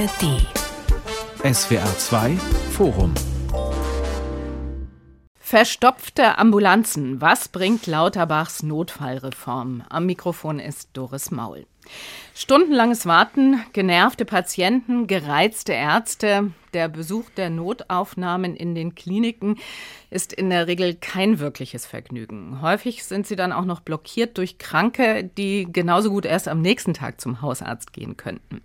ARD. SWR 2 Forum. Verstopfte Ambulanzen. Was bringt Lauterbachs Notfallreform? Am Mikrofon ist Doris Maul. Stundenlanges Warten, genervte Patienten, gereizte Ärzte, der Besuch der Notaufnahmen in den Kliniken ist in der Regel kein wirkliches Vergnügen. Häufig sind sie dann auch noch blockiert durch Kranke, die genauso gut erst am nächsten Tag zum Hausarzt gehen könnten.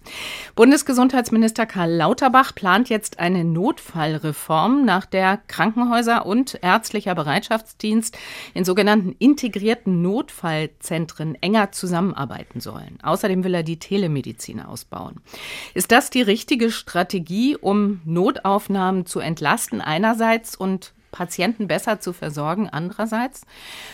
Bundesgesundheitsminister Karl Lauterbach plant jetzt eine Notfallreform, nach der Krankenhäuser und ärztlicher Bereitschaftsdienst in sogenannten integrierten Notfallzentren enger zusammenarbeiten sollen. Außerdem will er die Telemedizin ausbauen. Ist das die richtige Strategie, um Notaufnahmen zu entlasten einerseits und Patienten besser zu versorgen andererseits.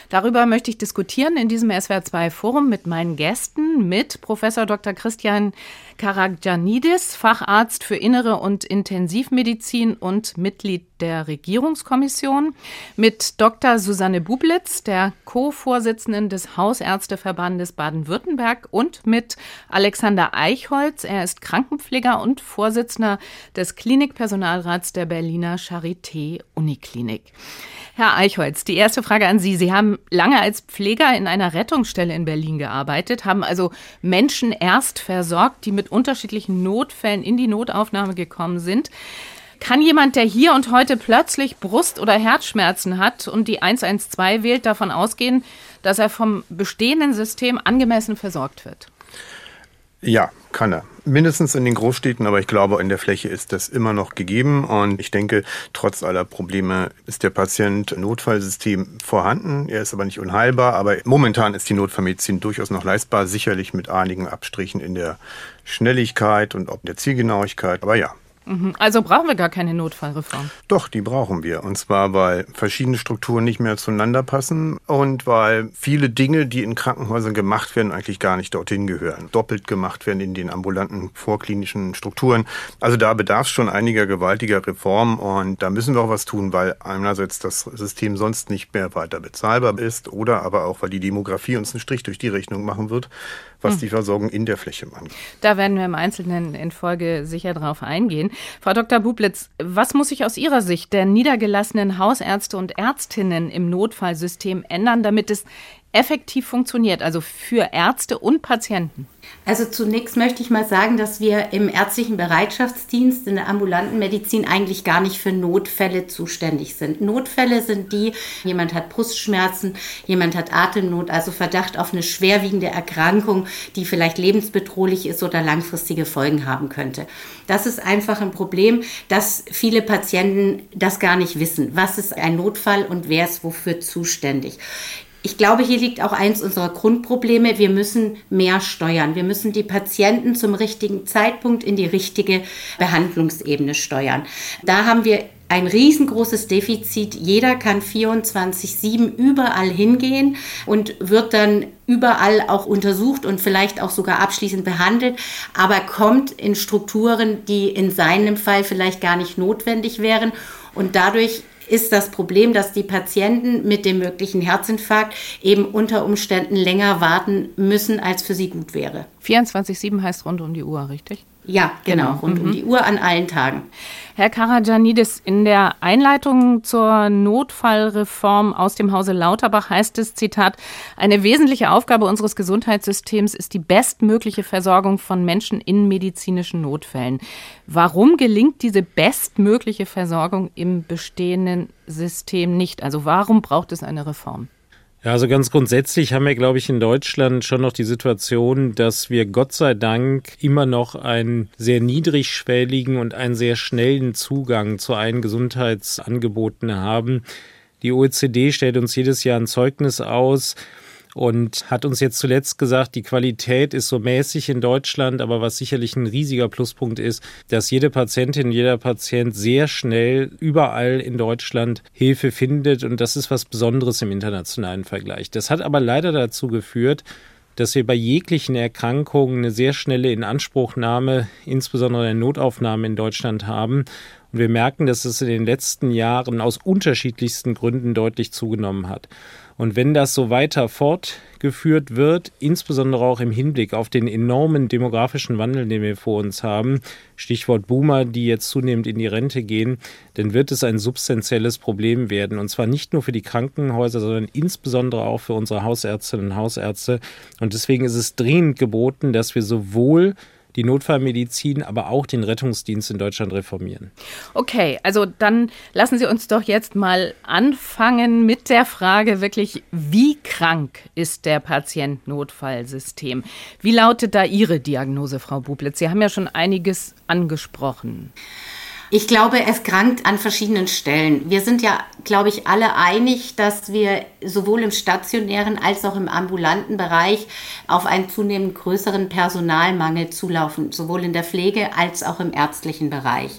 Darüber möchte ich diskutieren in diesem SWR2 Forum mit meinen Gästen, mit Professor Dr. Christian Karagianidis, Facharzt für Innere und Intensivmedizin und Mitglied der Regierungskommission, mit Dr. Susanne Bublitz, der Co-Vorsitzenden des Hausärzteverbandes Baden-Württemberg und mit Alexander Eichholz. Er ist Krankenpfleger und Vorsitzender des Klinikpersonalrats der Berliner Charité Uniklinik. Herr Eichholz, die erste Frage an Sie. Sie haben lange als Pfleger in einer Rettungsstelle in Berlin gearbeitet, haben also Menschen erst versorgt, die mit unterschiedlichen Notfällen in die Notaufnahme gekommen sind. Kann jemand, der hier und heute plötzlich Brust- oder Herzschmerzen hat und die 112 wählt, davon ausgehen, dass er vom bestehenden System angemessen versorgt wird? Ja, kann er. Mindestens in den Großstädten, aber ich glaube, in der Fläche ist das immer noch gegeben. Und ich denke, trotz aller Probleme ist der Patient Notfallsystem vorhanden. Er ist aber nicht unheilbar. Aber momentan ist die Notfallmedizin durchaus noch leistbar, sicherlich mit einigen Abstrichen in der Schnelligkeit und auch der Zielgenauigkeit. Aber ja. Also brauchen wir gar keine Notfallreform. Doch, die brauchen wir. Und zwar, weil verschiedene Strukturen nicht mehr zueinander passen und weil viele Dinge, die in Krankenhäusern gemacht werden, eigentlich gar nicht dorthin gehören. Doppelt gemacht werden in den ambulanten vorklinischen Strukturen. Also da bedarf es schon einiger gewaltiger Reformen und da müssen wir auch was tun, weil einerseits das System sonst nicht mehr weiter bezahlbar ist oder aber auch, weil die Demografie uns einen Strich durch die Rechnung machen wird was hm. die Versorgung in der Fläche angeht. Da werden wir im Einzelnen in Folge sicher drauf eingehen. Frau Dr. Bublitz, was muss sich aus Ihrer Sicht der niedergelassenen Hausärzte und Ärztinnen im Notfallsystem ändern, damit es effektiv funktioniert, also für Ärzte und Patienten? Also zunächst möchte ich mal sagen, dass wir im ärztlichen Bereitschaftsdienst in der ambulanten Medizin eigentlich gar nicht für Notfälle zuständig sind. Notfälle sind die, jemand hat Brustschmerzen, jemand hat Atemnot, also Verdacht auf eine schwerwiegende Erkrankung, die vielleicht lebensbedrohlich ist oder langfristige Folgen haben könnte. Das ist einfach ein Problem, dass viele Patienten das gar nicht wissen. Was ist ein Notfall und wer ist wofür zuständig? Ich glaube, hier liegt auch eins unserer Grundprobleme. Wir müssen mehr steuern. Wir müssen die Patienten zum richtigen Zeitpunkt in die richtige Behandlungsebene steuern. Da haben wir ein riesengroßes Defizit. Jeder kann 24-7 überall hingehen und wird dann überall auch untersucht und vielleicht auch sogar abschließend behandelt, aber kommt in Strukturen, die in seinem Fall vielleicht gar nicht notwendig wären. Und dadurch ist das Problem, dass die Patienten mit dem möglichen Herzinfarkt eben unter Umständen länger warten müssen, als für sie gut wäre. 24-7 heißt rund um die Uhr, richtig? Ja, genau, genau. rund mhm. um die Uhr an allen Tagen. Herr Karajanidis, in der Einleitung zur Notfallreform aus dem Hause Lauterbach heißt es, Zitat, eine wesentliche Aufgabe unseres Gesundheitssystems ist die bestmögliche Versorgung von Menschen in medizinischen Notfällen. Warum gelingt diese bestmögliche Versorgung im bestehenden System nicht? Also warum braucht es eine Reform? Ja, also ganz grundsätzlich haben wir, glaube ich, in Deutschland schon noch die Situation, dass wir Gott sei Dank immer noch einen sehr niedrigschwelligen und einen sehr schnellen Zugang zu allen Gesundheitsangeboten haben. Die OECD stellt uns jedes Jahr ein Zeugnis aus, und hat uns jetzt zuletzt gesagt, die Qualität ist so mäßig in Deutschland, aber was sicherlich ein riesiger Pluspunkt ist, dass jede Patientin, jeder Patient sehr schnell überall in Deutschland Hilfe findet und das ist was Besonderes im internationalen Vergleich. Das hat aber leider dazu geführt, dass wir bei jeglichen Erkrankungen eine sehr schnelle Inanspruchnahme, insbesondere der Notaufnahme in Deutschland haben. Und wir merken, dass es in den letzten Jahren aus unterschiedlichsten Gründen deutlich zugenommen hat. Und wenn das so weiter fortgeführt wird, insbesondere auch im Hinblick auf den enormen demografischen Wandel, den wir vor uns haben, Stichwort Boomer, die jetzt zunehmend in die Rente gehen, dann wird es ein substanzielles Problem werden. Und zwar nicht nur für die Krankenhäuser, sondern insbesondere auch für unsere Hausärztinnen und Hausärzte. Und deswegen ist es dringend geboten, dass wir sowohl die Notfallmedizin, aber auch den Rettungsdienst in Deutschland reformieren. Okay, also dann lassen Sie uns doch jetzt mal anfangen mit der Frage wirklich, wie krank ist der Patient-Notfallsystem? Wie lautet da Ihre Diagnose, Frau Bublitz? Sie haben ja schon einiges angesprochen. Ich glaube, es krankt an verschiedenen Stellen. Wir sind ja, glaube ich, alle einig, dass wir sowohl im stationären als auch im ambulanten Bereich auf einen zunehmend größeren Personalmangel zulaufen, sowohl in der Pflege als auch im ärztlichen Bereich.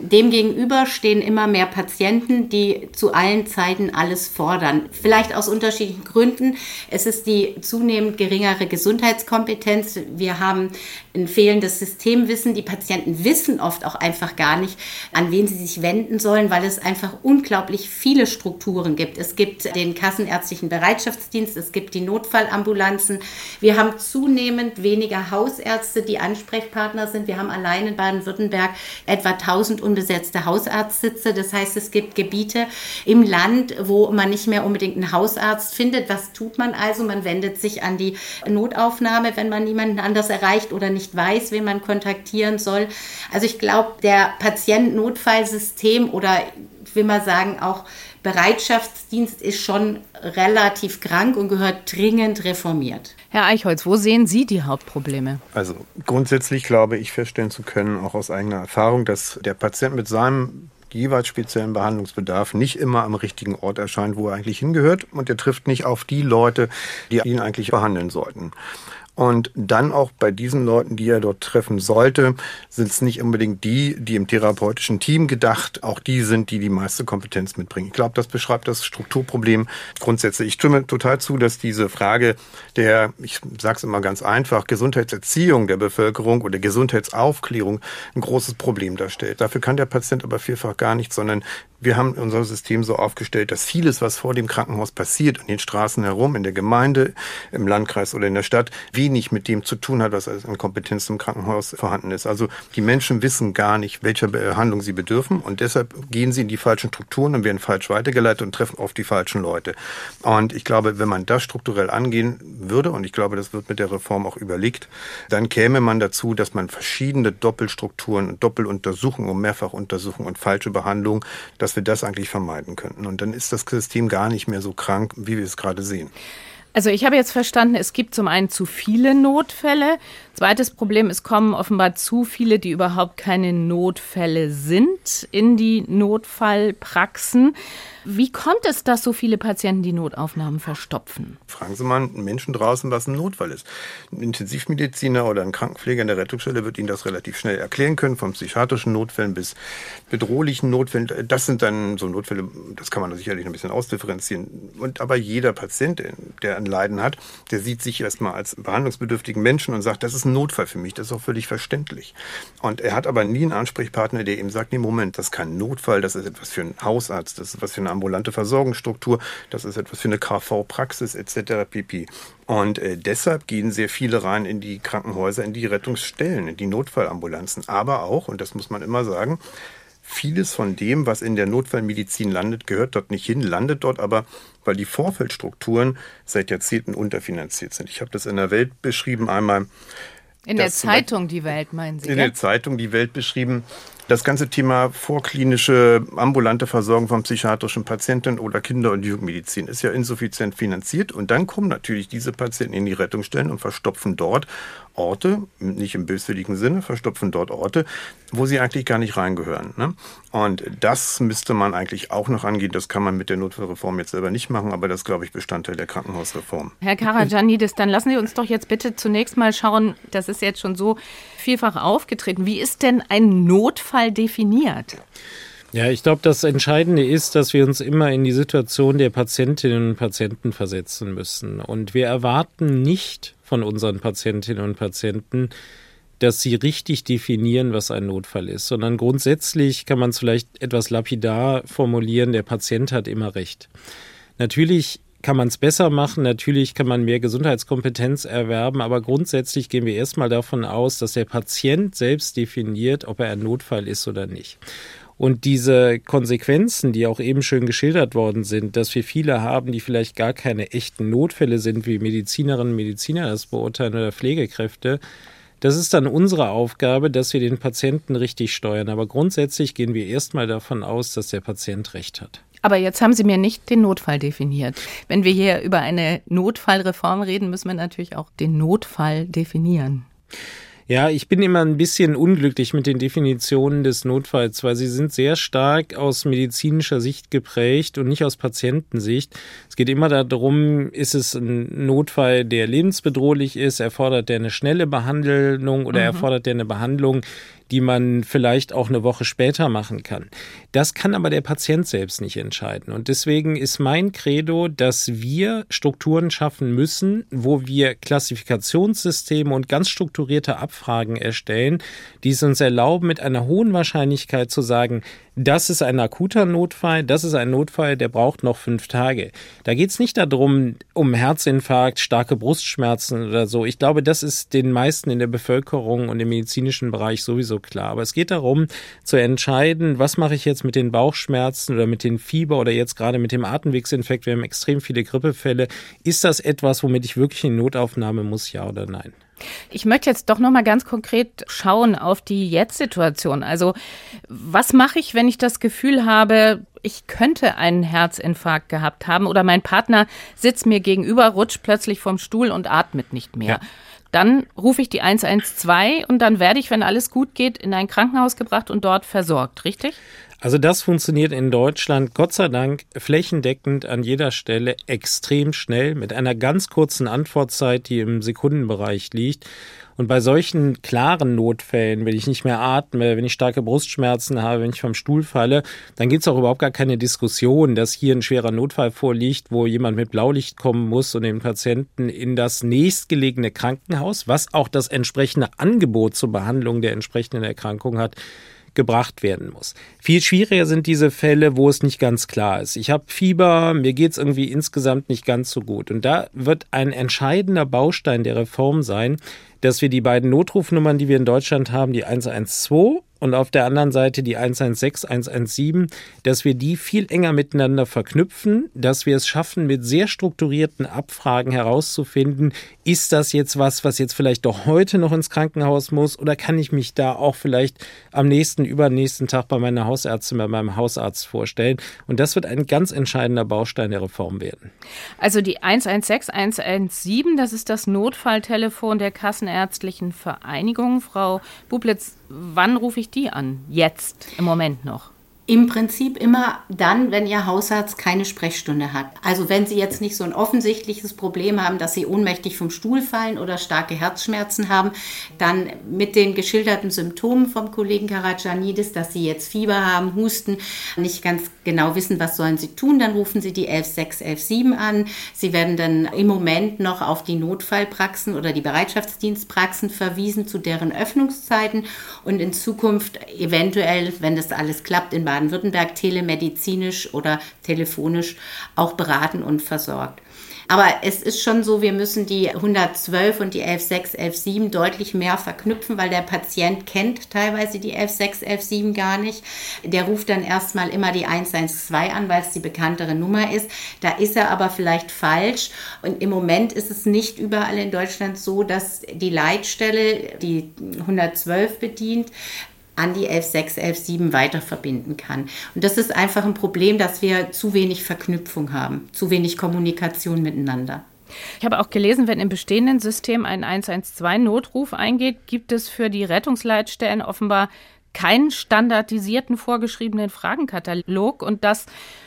Demgegenüber stehen immer mehr Patienten, die zu allen Zeiten alles fordern. Vielleicht aus unterschiedlichen Gründen. Es ist die zunehmend geringere Gesundheitskompetenz. Wir haben ein fehlendes Systemwissen. Die Patienten wissen oft auch einfach gar nicht, an wen sie sich wenden sollen, weil es einfach unglaublich viele Strukturen gibt. Es gibt den kassenärztlichen Bereitschaftsdienst, es gibt die Notfallambulanzen. Wir haben zunehmend weniger Hausärzte, die Ansprechpartner sind. Wir haben allein in Baden-Württemberg etwa 1000 unbesetzte Hausarztsitze. Das heißt, es gibt Gebiete im Land, wo man nicht mehr unbedingt einen Hausarzt findet. Was tut man also? Man wendet sich an die Notaufnahme, wenn man niemanden anders erreicht oder nicht weiß, wen man kontaktieren soll. Also ich glaube, der Patient Notfallsystem oder ich will mal sagen auch Bereitschaftsdienst ist schon relativ krank und gehört dringend reformiert. Herr Eichholz, wo sehen Sie die Hauptprobleme? Also grundsätzlich glaube ich feststellen zu können, auch aus eigener Erfahrung, dass der Patient mit seinem jeweils speziellen Behandlungsbedarf nicht immer am richtigen Ort erscheint, wo er eigentlich hingehört und er trifft nicht auf die Leute, die ihn eigentlich behandeln sollten. Und dann auch bei diesen Leuten, die er dort treffen sollte, sind es nicht unbedingt die, die im therapeutischen Team gedacht, auch die sind, die die meiste Kompetenz mitbringen. Ich glaube, das beschreibt das Strukturproblem grundsätzlich. Ich stimme total zu, dass diese Frage der, ich sage es immer ganz einfach, Gesundheitserziehung der Bevölkerung oder Gesundheitsaufklärung ein großes Problem darstellt. Dafür kann der Patient aber vielfach gar nichts, sondern wir haben unser System so aufgestellt, dass vieles, was vor dem Krankenhaus passiert, an den Straßen herum, in der Gemeinde, im Landkreis oder in der Stadt, wenig mit dem zu tun hat, was an Kompetenz im Krankenhaus vorhanden ist. Also die Menschen wissen gar nicht, welcher Behandlung sie bedürfen und deshalb gehen sie in die falschen Strukturen und werden falsch weitergeleitet und treffen auf die falschen Leute. Und ich glaube, wenn man das strukturell angehen würde, und ich glaube, das wird mit der Reform auch überlegt, dann käme man dazu, dass man verschiedene Doppelstrukturen Doppeluntersuchungen und Mehrfachuntersuchungen und falsche Behandlungen, dass wir das eigentlich vermeiden könnten. Und dann ist das System gar nicht mehr so krank, wie wir es gerade sehen. Also ich habe jetzt verstanden, es gibt zum einen zu viele Notfälle. Zweites Problem, es kommen offenbar zu viele, die überhaupt keine Notfälle sind, in die Notfallpraxen. Wie kommt es, dass so viele Patienten die Notaufnahmen verstopfen? Fragen Sie mal einen Menschen draußen, was ein Notfall ist. Ein Intensivmediziner oder ein Krankenpfleger in der Rettungsstelle wird Ihnen das relativ schnell erklären können, von psychiatrischen Notfällen bis bedrohlichen Notfällen. Das sind dann so Notfälle, das kann man sicherlich ein bisschen ausdifferenzieren. Und aber jeder Patient, der ein Leiden hat, der sieht sich erstmal als behandlungsbedürftigen Menschen und sagt, das ist ein Notfall für mich. Das ist auch völlig verständlich. Und er hat aber nie einen Ansprechpartner, der ihm sagt, nee, Moment, das ist kein Notfall, das ist etwas für einen Hausarzt, das ist was für eine ambulante Versorgungsstruktur, das ist etwas für eine KV-Praxis etc. pp. Und äh, deshalb gehen sehr viele rein in die Krankenhäuser, in die Rettungsstellen, in die Notfallambulanzen. Aber auch, und das muss man immer sagen, vieles von dem, was in der Notfallmedizin landet, gehört dort nicht hin, landet dort aber, weil die Vorfeldstrukturen seit Jahrzehnten unterfinanziert sind. Ich habe das in der Welt beschrieben einmal. In der Zeitung Die Welt, meinen Sie? In ja? der Zeitung Die Welt beschrieben, das ganze Thema vorklinische ambulante Versorgung von psychiatrischen Patienten oder Kinder- und Jugendmedizin ist ja insuffizient finanziert. Und dann kommen natürlich diese Patienten in die Rettungsstellen und verstopfen dort Orte, nicht im böswilligen Sinne, verstopfen dort Orte, wo sie eigentlich gar nicht reingehören. Ne? Und das müsste man eigentlich auch noch angehen. Das kann man mit der Notfallreform jetzt selber nicht machen, aber das glaube ich, Bestandteil der Krankenhausreform. Herr Karajanidis, dann lassen Sie uns doch jetzt bitte zunächst mal schauen, das ist jetzt schon so vielfach aufgetreten. Wie ist denn ein Notfall definiert? Ja, ich glaube, das Entscheidende ist, dass wir uns immer in die Situation der Patientinnen und Patienten versetzen müssen. Und wir erwarten nicht von unseren Patientinnen und Patienten, dass sie richtig definieren, was ein Notfall ist, sondern grundsätzlich kann man es vielleicht etwas lapidar formulieren, der Patient hat immer recht. Natürlich kann man es besser machen. Natürlich kann man mehr Gesundheitskompetenz erwerben, aber grundsätzlich gehen wir erstmal davon aus, dass der Patient selbst definiert, ob er ein Notfall ist oder nicht. Und diese Konsequenzen, die auch eben schön geschildert worden sind, dass wir viele haben, die vielleicht gar keine echten Notfälle sind, wie Medizinerinnen und Mediziner das beurteilen oder Pflegekräfte, das ist dann unsere Aufgabe, dass wir den Patienten richtig steuern. Aber grundsätzlich gehen wir erstmal davon aus, dass der Patient recht hat. Aber jetzt haben Sie mir nicht den Notfall definiert. Wenn wir hier über eine Notfallreform reden, müssen wir natürlich auch den Notfall definieren. Ja, ich bin immer ein bisschen unglücklich mit den Definitionen des Notfalls, weil sie sind sehr stark aus medizinischer Sicht geprägt und nicht aus Patientensicht. Es geht immer darum, ist es ein Notfall, der lebensbedrohlich ist, erfordert der eine schnelle Behandlung oder mhm. erfordert der eine Behandlung, die man vielleicht auch eine Woche später machen kann. Das kann aber der Patient selbst nicht entscheiden. Und deswegen ist mein Credo, dass wir Strukturen schaffen müssen, wo wir Klassifikationssysteme und ganz strukturierte Abfragen erstellen, die es uns erlauben, mit einer hohen Wahrscheinlichkeit zu sagen, das ist ein akuter Notfall, das ist ein Notfall, der braucht noch fünf Tage. Da geht es nicht darum, um Herzinfarkt, starke Brustschmerzen oder so. Ich glaube, das ist den meisten in der Bevölkerung und im medizinischen Bereich sowieso klar. Aber es geht darum, zu entscheiden, was mache ich jetzt mit den Bauchschmerzen oder mit den Fieber oder jetzt gerade mit dem Atemwegsinfekt. Wir haben extrem viele Grippefälle. Ist das etwas, womit ich wirklich in Notaufnahme muss, ja oder nein? Ich möchte jetzt doch noch mal ganz konkret schauen auf die Jetzt-Situation. Also, was mache ich, wenn ich das Gefühl habe, ich könnte einen Herzinfarkt gehabt haben oder mein Partner sitzt mir gegenüber, rutscht plötzlich vom Stuhl und atmet nicht mehr? Ja. Dann rufe ich die 112 und dann werde ich, wenn alles gut geht, in ein Krankenhaus gebracht und dort versorgt, richtig? Also das funktioniert in Deutschland Gott sei Dank flächendeckend an jeder Stelle extrem schnell mit einer ganz kurzen Antwortzeit, die im Sekundenbereich liegt. Und bei solchen klaren Notfällen, wenn ich nicht mehr atme, wenn ich starke Brustschmerzen habe, wenn ich vom Stuhl falle, dann gibt es auch überhaupt gar keine Diskussion, dass hier ein schwerer Notfall vorliegt, wo jemand mit Blaulicht kommen muss und den Patienten in das nächstgelegene Krankenhaus, was auch das entsprechende Angebot zur Behandlung der entsprechenden Erkrankung hat, gebracht werden muss. Viel schwieriger sind diese Fälle, wo es nicht ganz klar ist. Ich habe Fieber, mir geht es irgendwie insgesamt nicht ganz so gut. Und da wird ein entscheidender Baustein der Reform sein, dass wir die beiden Notrufnummern, die wir in Deutschland haben, die 112 und auf der anderen Seite die 116, 117, dass wir die viel enger miteinander verknüpfen, dass wir es schaffen, mit sehr strukturierten Abfragen herauszufinden, ist das jetzt was, was jetzt vielleicht doch heute noch ins Krankenhaus muss oder kann ich mich da auch vielleicht am nächsten, übernächsten Tag bei meiner Hausärztin, bei meinem Hausarzt vorstellen? Und das wird ein ganz entscheidender Baustein der Reform werden. Also die 116, 117, das ist das Notfalltelefon der Kassenärztlichen Vereinigung. Frau Bublitz, wann rufe ich die an? Jetzt, im Moment noch? Im Prinzip immer dann, wenn Ihr Hausarzt keine Sprechstunde hat. Also wenn Sie jetzt nicht so ein offensichtliches Problem haben, dass Sie ohnmächtig vom Stuhl fallen oder starke Herzschmerzen haben, dann mit den geschilderten Symptomen vom Kollegen Karajanidis, dass Sie jetzt Fieber haben, Husten, nicht ganz genau wissen, was sollen Sie tun, dann rufen Sie die 116, 117 an. Sie werden dann im Moment noch auf die Notfallpraxen oder die Bereitschaftsdienstpraxen verwiesen zu deren Öffnungszeiten und in Zukunft eventuell, wenn das alles klappt, in Baden Baden-Württemberg telemedizinisch oder telefonisch auch beraten und versorgt. Aber es ist schon so, wir müssen die 112 und die 116, 117 deutlich mehr verknüpfen, weil der Patient kennt teilweise die 116, 117 gar nicht. Der ruft dann erstmal immer die 112 an, weil es die bekanntere Nummer ist. Da ist er aber vielleicht falsch. Und im Moment ist es nicht überall in Deutschland so, dass die Leitstelle die 112 bedient, an die 11.6, 11.7 weiter verbinden kann. Und das ist einfach ein Problem, dass wir zu wenig Verknüpfung haben, zu wenig Kommunikation miteinander. Ich habe auch gelesen, wenn im bestehenden System ein 112-Notruf eingeht, gibt es für die Rettungsleitstellen offenbar keinen standardisierten vorgeschriebenen Fragenkatalog und das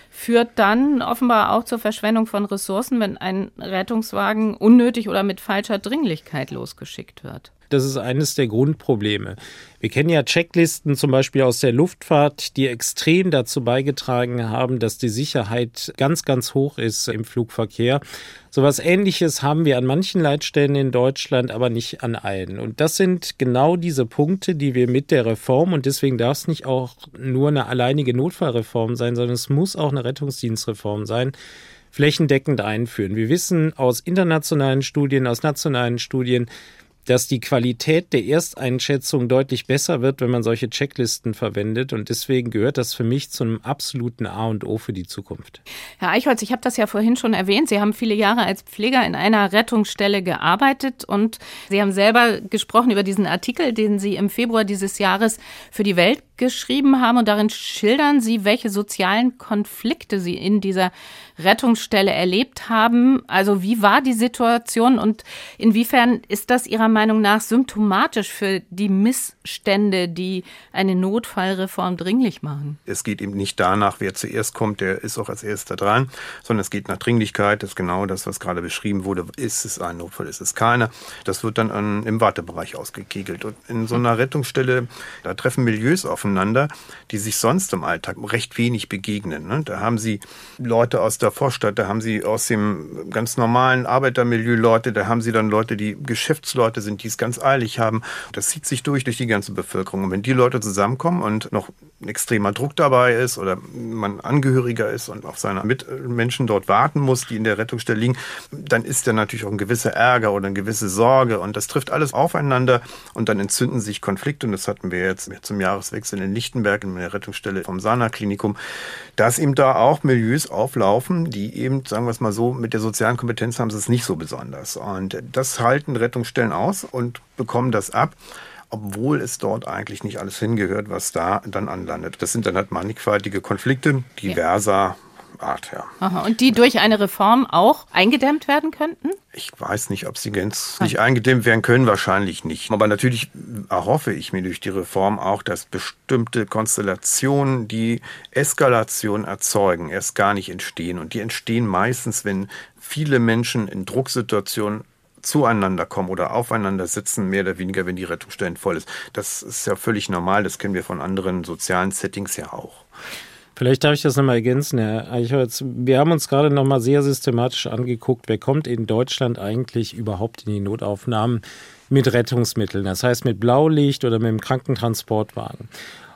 führt dann offenbar auch zur Verschwendung von Ressourcen, wenn ein Rettungswagen unnötig oder mit falscher Dringlichkeit losgeschickt wird. Das ist eines der Grundprobleme. Wir kennen ja Checklisten zum Beispiel aus der Luftfahrt, die extrem dazu beigetragen haben, dass die Sicherheit ganz, ganz hoch ist im Flugverkehr. Sowas ähnliches haben wir an manchen Leitstellen in Deutschland, aber nicht an allen. Und das sind genau diese Punkte, die wir mit der Reform, und deswegen darf es nicht auch nur eine alleinige Notfallreform sein, sondern es muss auch eine Rettungsdienstreform sein, flächendeckend einführen. Wir wissen aus internationalen Studien, aus nationalen Studien, dass die Qualität der Ersteinschätzung deutlich besser wird, wenn man solche Checklisten verwendet. Und deswegen gehört das für mich zu absoluten A und O für die Zukunft. Herr Eichholz, ich habe das ja vorhin schon erwähnt. Sie haben viele Jahre als Pfleger in einer Rettungsstelle gearbeitet und Sie haben selber gesprochen über diesen Artikel, den Sie im Februar dieses Jahres für die Welt geschrieben haben. Und darin schildern Sie, welche sozialen Konflikte Sie in dieser Rettungsstelle erlebt haben. Also wie war die Situation und inwiefern ist das Ihrer Meinung nach symptomatisch für die Missstände, die eine Notfallreform dringlich machen? Es geht eben nicht danach, wer zuerst kommt, der ist auch als erster dran, sondern es geht nach Dringlichkeit. Das ist genau das, was gerade beschrieben wurde. Ist es ein Notfall, ist es keiner? Das wird dann an, im Wartebereich ausgekegelt. Und in so einer Rettungsstelle, da treffen Milieus aufeinander, die sich sonst im Alltag recht wenig begegnen. Ne? Da haben Sie Leute aus der Vorstadt, da haben Sie aus dem ganz normalen Arbeitermilieu Leute, da haben Sie dann Leute, die Geschäftsleute sind, die es ganz eilig haben. Das zieht sich durch durch die ganze Bevölkerung. Und wenn die Leute zusammenkommen und noch ein extremer Druck dabei ist oder man Angehöriger ist und auf seine Mitmenschen dort warten muss, die in der Rettungsstelle liegen, dann ist da natürlich auch ein gewisser Ärger oder eine gewisse Sorge und das trifft alles aufeinander und dann entzünden sich Konflikte und das hatten wir jetzt zum Jahreswechsel in Lichtenberg in der Rettungsstelle vom Sana-Klinikum, dass eben da auch Milieus auflaufen, die eben, sagen wir es mal so, mit der sozialen Kompetenz haben sie es nicht so besonders. Und das halten Rettungsstellen aus und bekommen das ab obwohl es dort eigentlich nicht alles hingehört, was da dann anlandet. Das sind dann halt mannigfaltige Konflikte, diverser Art, ja. Aha, und die durch eine Reform auch eingedämmt werden könnten? Ich weiß nicht, ob sie gänzlich eingedämmt werden können, wahrscheinlich nicht. Aber natürlich erhoffe ich mir durch die Reform auch, dass bestimmte Konstellationen, die Eskalation erzeugen, erst gar nicht entstehen. Und die entstehen meistens, wenn viele Menschen in Drucksituationen zueinander kommen oder aufeinander sitzen, mehr oder weniger, wenn die Rettungsstelle voll ist. Das ist ja völlig normal, das kennen wir von anderen sozialen Settings ja auch. Vielleicht darf ich das nochmal ergänzen, Herr Eichholz. Wir haben uns gerade nochmal sehr systematisch angeguckt, wer kommt in Deutschland eigentlich überhaupt in die Notaufnahmen mit Rettungsmitteln, das heißt mit Blaulicht oder mit dem Krankentransportwagen.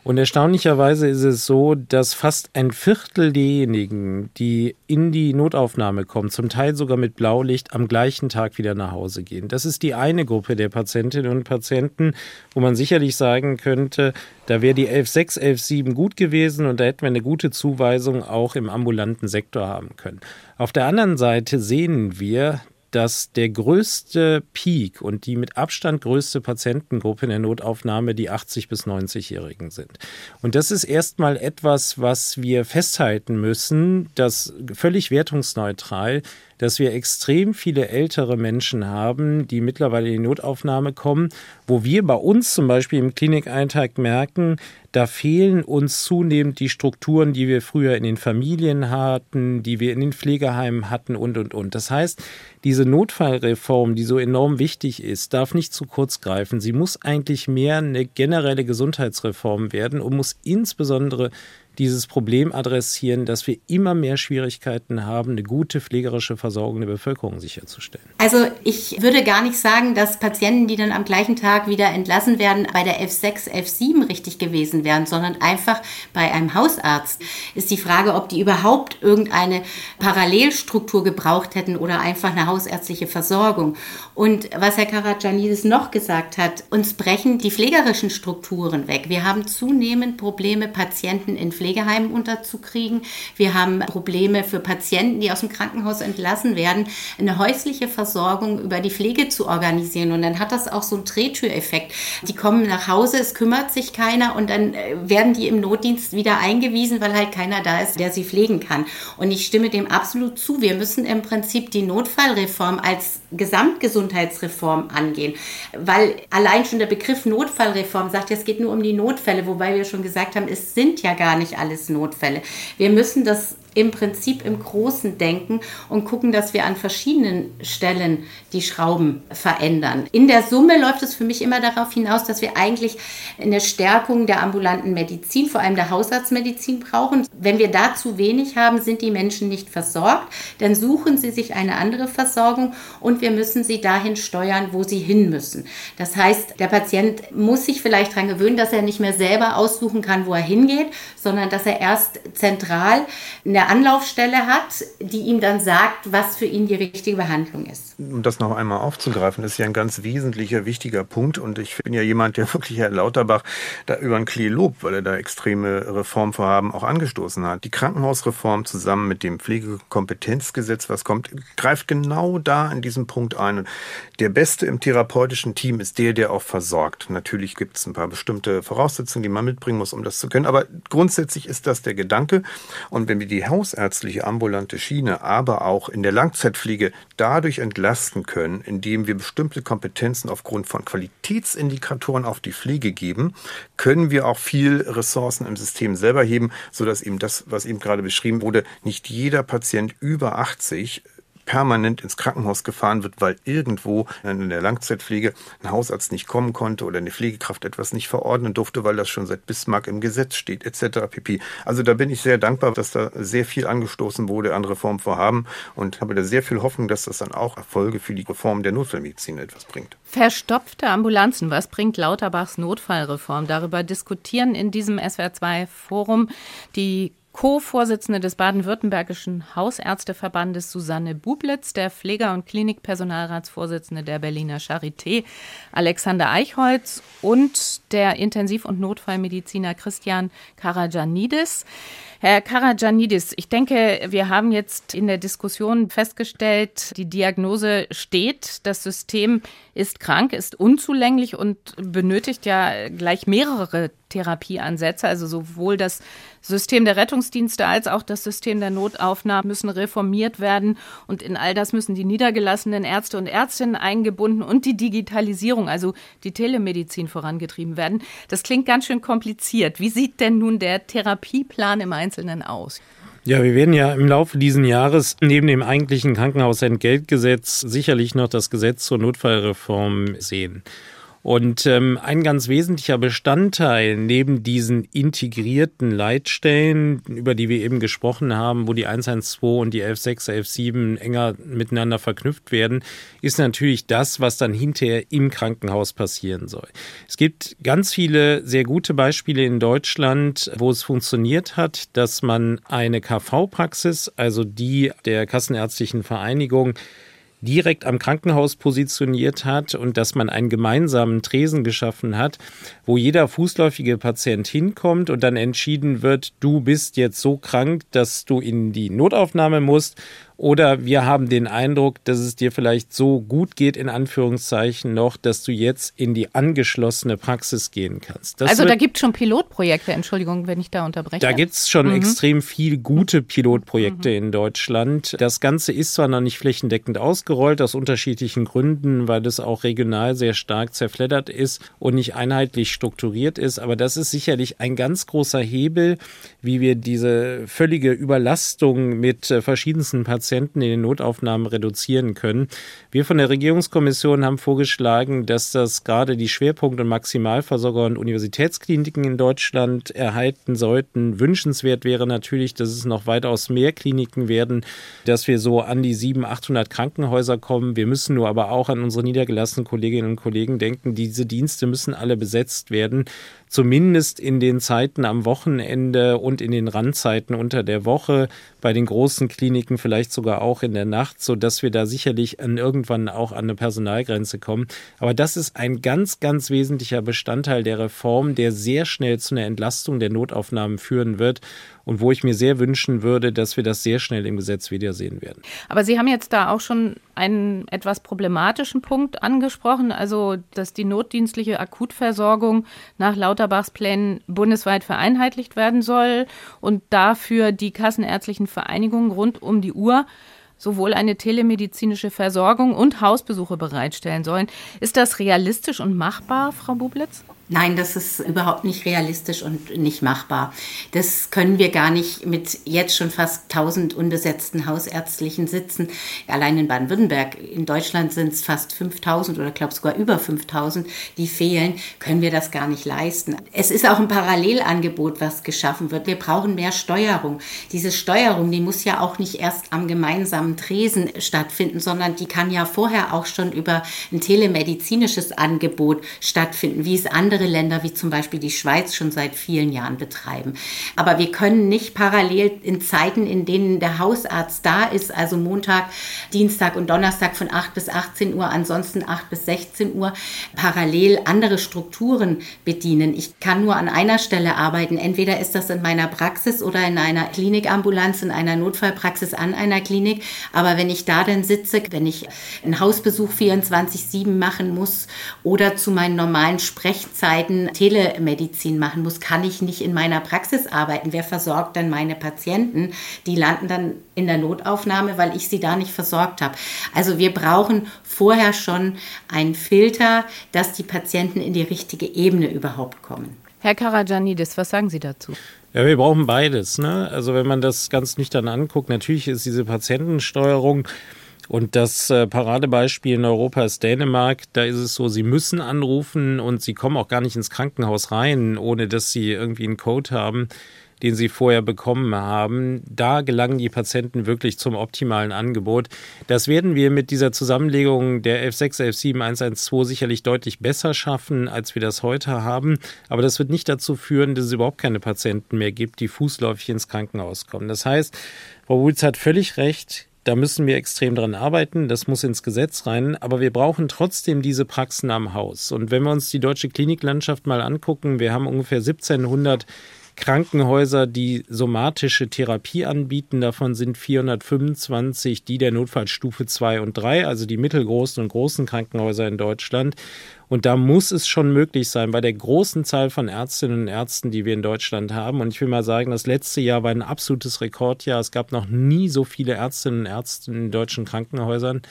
Und erstaunlicherweise ist es so, dass fast ein Viertel derjenigen, die in die Notaufnahme kommen, zum Teil sogar mit Blaulicht, am gleichen Tag wieder nach Hause gehen. Das ist die eine Gruppe der Patientinnen und Patienten, wo man sicherlich sagen könnte, da wäre die 11.6, 11.7 gut gewesen und da hätten wir eine gute Zuweisung auch im ambulanten Sektor haben können. Auf der anderen Seite sehen wir, dass der größte Peak und die mit Abstand größte Patientengruppe in der Notaufnahme die 80 bis 90-Jährigen sind. Und das ist erstmal etwas, was wir festhalten müssen, dass völlig wertungsneutral dass wir extrem viele ältere Menschen haben, die mittlerweile in die Notaufnahme kommen, wo wir bei uns zum Beispiel im Klinikeintrag merken, da fehlen uns zunehmend die Strukturen, die wir früher in den Familien hatten, die wir in den Pflegeheimen hatten und, und, und. Das heißt, diese Notfallreform, die so enorm wichtig ist, darf nicht zu kurz greifen. Sie muss eigentlich mehr eine generelle Gesundheitsreform werden und muss insbesondere dieses Problem adressieren, dass wir immer mehr Schwierigkeiten haben, eine gute pflegerische Versorgung der Bevölkerung sicherzustellen? Also ich würde gar nicht sagen, dass Patienten, die dann am gleichen Tag wieder entlassen werden, bei der F6, F7 richtig gewesen wären, sondern einfach bei einem Hausarzt. Ist die Frage, ob die überhaupt irgendeine Parallelstruktur gebraucht hätten oder einfach eine hausärztliche Versorgung. Und was Herr Karajanidis noch gesagt hat, uns brechen die pflegerischen Strukturen weg. Wir haben zunehmend Probleme, Patienten in Pflege Pflegeheimen unterzukriegen. Wir haben Probleme für Patienten, die aus dem Krankenhaus entlassen werden, eine häusliche Versorgung über die Pflege zu organisieren. Und dann hat das auch so einen Drehtüreffekt. Die kommen nach Hause, es kümmert sich keiner und dann äh, werden die im Notdienst wieder eingewiesen, weil halt keiner da ist, der sie pflegen kann. Und ich stimme dem absolut zu. Wir müssen im Prinzip die Notfallreform als Gesamtgesundheitsreform angehen, weil allein schon der Begriff Notfallreform sagt, es geht nur um die Notfälle, wobei wir schon gesagt haben, es sind ja gar nicht alles Notfälle. Wir müssen das im Prinzip im Großen denken und gucken, dass wir an verschiedenen Stellen die Schrauben verändern. In der Summe läuft es für mich immer darauf hinaus, dass wir eigentlich eine Stärkung der ambulanten Medizin, vor allem der Hausarztmedizin brauchen. Wenn wir da zu wenig haben, sind die Menschen nicht versorgt, dann suchen sie sich eine andere Versorgung und wir müssen sie dahin steuern, wo sie hin müssen. Das heißt, der Patient muss sich vielleicht daran gewöhnen, dass er nicht mehr selber aussuchen kann, wo er hingeht, sondern dass er erst zentral eine Anlaufstelle hat, die ihm dann sagt, was für ihn die richtige Behandlung ist. Um das noch einmal aufzugreifen, ist ja ein ganz wesentlicher, wichtiger Punkt. Und ich bin ja jemand, der wirklich Herr Lauterbach da über ein Klee lobt, weil er da extreme Reformvorhaben auch angestoßen hat. Die Krankenhausreform zusammen mit dem Pflegekompetenzgesetz, was kommt, greift genau da in diesem Punkt ein. Der Beste im therapeutischen Team ist der, der auch versorgt. Natürlich gibt es ein paar bestimmte Voraussetzungen, die man mitbringen muss, um das zu können. Aber grundsätzlich ist das der Gedanke. Und wenn wir die hausärztliche ambulante Schiene, aber auch in der Langzeitpflege dadurch entlasten können, indem wir bestimmte Kompetenzen aufgrund von Qualitätsindikatoren auf die Pflege geben, können wir auch viel Ressourcen im System selber heben, sodass eben das, was eben gerade beschrieben wurde, nicht jeder Patient über 80 permanent ins Krankenhaus gefahren wird, weil irgendwo in der Langzeitpflege ein Hausarzt nicht kommen konnte oder eine Pflegekraft etwas nicht verordnen durfte, weil das schon seit Bismarck im Gesetz steht, etc. pp. Also da bin ich sehr dankbar, dass da sehr viel angestoßen wurde an Reformvorhaben und habe da sehr viel Hoffnung, dass das dann auch Erfolge für die Reform der Notfallmedizin etwas bringt. Verstopfte Ambulanzen, was bringt Lauterbachs Notfallreform? Darüber diskutieren in diesem SWR2-Forum die Co-Vorsitzende des baden-württembergischen Hausärzteverbandes Susanne Bublitz, der Pfleger- und Klinikpersonalratsvorsitzende der Berliner Charité Alexander Eichholz und der Intensiv- und Notfallmediziner Christian Karajanidis. Herr Karajanidis, ich denke, wir haben jetzt in der Diskussion festgestellt, die Diagnose steht, das System ist krank, ist unzulänglich und benötigt ja gleich mehrere Therapieansätze. Also sowohl das System der Rettungsdienste als auch das System der Notaufnahme müssen reformiert werden. Und in all das müssen die niedergelassenen Ärzte und Ärztinnen eingebunden und die Digitalisierung, also die Telemedizin vorangetrieben werden. Das klingt ganz schön kompliziert. Wie sieht denn nun der Therapieplan im Einzelnen aus? Ja, wir werden ja im Laufe dieses Jahres neben dem eigentlichen Krankenhausentgeltgesetz sicherlich noch das Gesetz zur Notfallreform sehen. Und ähm, ein ganz wesentlicher Bestandteil neben diesen integrierten Leitstellen, über die wir eben gesprochen haben, wo die 112 und die 116, 117 enger miteinander verknüpft werden, ist natürlich das, was dann hinterher im Krankenhaus passieren soll. Es gibt ganz viele sehr gute Beispiele in Deutschland, wo es funktioniert hat, dass man eine KV-Praxis, also die der Kassenärztlichen Vereinigung, direkt am Krankenhaus positioniert hat und dass man einen gemeinsamen Tresen geschaffen hat, wo jeder fußläufige Patient hinkommt und dann entschieden wird, du bist jetzt so krank, dass du in die Notaufnahme musst oder wir haben den Eindruck, dass es dir vielleicht so gut geht, in Anführungszeichen noch, dass du jetzt in die angeschlossene Praxis gehen kannst. Das also da gibt es schon Pilotprojekte, Entschuldigung, wenn ich da unterbreche. Da gibt es schon mhm. extrem viel gute Pilotprojekte mhm. in Deutschland. Das Ganze ist zwar noch nicht flächendeckend ausgerollt, aus unterschiedlichen Gründen, weil es auch regional sehr stark zerfleddert ist und nicht einheitlich strukturiert ist, aber das ist sicherlich ein ganz großer Hebel, wie wir diese völlige Überlastung mit äh, verschiedensten Patienten Patienten in den Notaufnahmen reduzieren können. Wir von der Regierungskommission haben vorgeschlagen, dass das gerade die Schwerpunkt- und Maximalversorger und Universitätskliniken in Deutschland erhalten sollten. Wünschenswert wäre natürlich, dass es noch weitaus mehr Kliniken werden, dass wir so an die 700, 800 Krankenhäuser kommen. Wir müssen nur aber auch an unsere niedergelassenen Kolleginnen und Kollegen denken. Diese Dienste müssen alle besetzt werden zumindest in den Zeiten am Wochenende und in den Randzeiten unter der Woche, bei den großen Kliniken vielleicht sogar auch in der Nacht, so dass wir da sicherlich an irgendwann auch an eine Personalgrenze kommen. Aber das ist ein ganz, ganz wesentlicher Bestandteil der Reform, der sehr schnell zu einer Entlastung der Notaufnahmen führen wird und wo ich mir sehr wünschen würde, dass wir das sehr schnell im Gesetz wiedersehen werden. Aber Sie haben jetzt da auch schon einen etwas problematischen Punkt angesprochen, also dass die notdienstliche Akutversorgung nach Lauterbachs Plänen bundesweit vereinheitlicht werden soll und dafür die kassenärztlichen Vereinigungen rund um die Uhr sowohl eine telemedizinische Versorgung und Hausbesuche bereitstellen sollen. Ist das realistisch und machbar, Frau Bublitz? Nein, das ist überhaupt nicht realistisch und nicht machbar. Das können wir gar nicht mit jetzt schon fast 1000 unbesetzten hausärztlichen Sitzen. Allein in Baden-Württemberg, in Deutschland sind es fast 5000 oder glaube sogar über 5000, die fehlen, können wir das gar nicht leisten. Es ist auch ein Parallelangebot, was geschaffen wird. Wir brauchen mehr Steuerung. Diese Steuerung, die muss ja auch nicht erst am gemeinsamen Tresen stattfinden, sondern die kann ja vorher auch schon über ein telemedizinisches Angebot stattfinden, wie es andere andere Länder wie zum Beispiel die Schweiz schon seit vielen Jahren betreiben. Aber wir können nicht parallel in Zeiten, in denen der Hausarzt da ist, also Montag, Dienstag und Donnerstag von 8 bis 18 Uhr, ansonsten 8 bis 16 Uhr, parallel andere Strukturen bedienen. Ich kann nur an einer Stelle arbeiten. Entweder ist das in meiner Praxis oder in einer Klinikambulanz, in einer Notfallpraxis an einer Klinik. Aber wenn ich da dann sitze, wenn ich einen Hausbesuch 24-7 machen muss oder zu meinen normalen Sprechzeiten Telemedizin machen muss, kann ich nicht in meiner Praxis arbeiten. Wer versorgt dann meine Patienten? Die landen dann in der Notaufnahme, weil ich sie da nicht versorgt habe. Also wir brauchen vorher schon einen Filter, dass die Patienten in die richtige Ebene überhaupt kommen. Herr Karajanidis, was sagen Sie dazu? Ja, wir brauchen beides. Ne? Also wenn man das ganz nüchtern anguckt, natürlich ist diese Patientensteuerung und das äh, Paradebeispiel in Europa ist Dänemark. Da ist es so, sie müssen anrufen und sie kommen auch gar nicht ins Krankenhaus rein, ohne dass sie irgendwie einen Code haben, den sie vorher bekommen haben. Da gelangen die Patienten wirklich zum optimalen Angebot. Das werden wir mit dieser Zusammenlegung der F6, F7, 112 sicherlich deutlich besser schaffen, als wir das heute haben. Aber das wird nicht dazu führen, dass es überhaupt keine Patienten mehr gibt, die fußläufig ins Krankenhaus kommen. Das heißt, Frau Wulz hat völlig recht da müssen wir extrem dran arbeiten. Das muss ins Gesetz rein. Aber wir brauchen trotzdem diese Praxen am Haus. Und wenn wir uns die deutsche Kliniklandschaft mal angucken, wir haben ungefähr 1700 Krankenhäuser, die somatische Therapie anbieten. Davon sind 425 die der Notfallstufe 2 und 3, also die mittelgroßen und großen Krankenhäuser in Deutschland. Und da muss es schon möglich sein, bei der großen Zahl von Ärztinnen und Ärzten, die wir in Deutschland haben. Und ich will mal sagen, das letzte Jahr war ein absolutes Rekordjahr. Es gab noch nie so viele Ärztinnen und Ärzte in deutschen Krankenhäusern.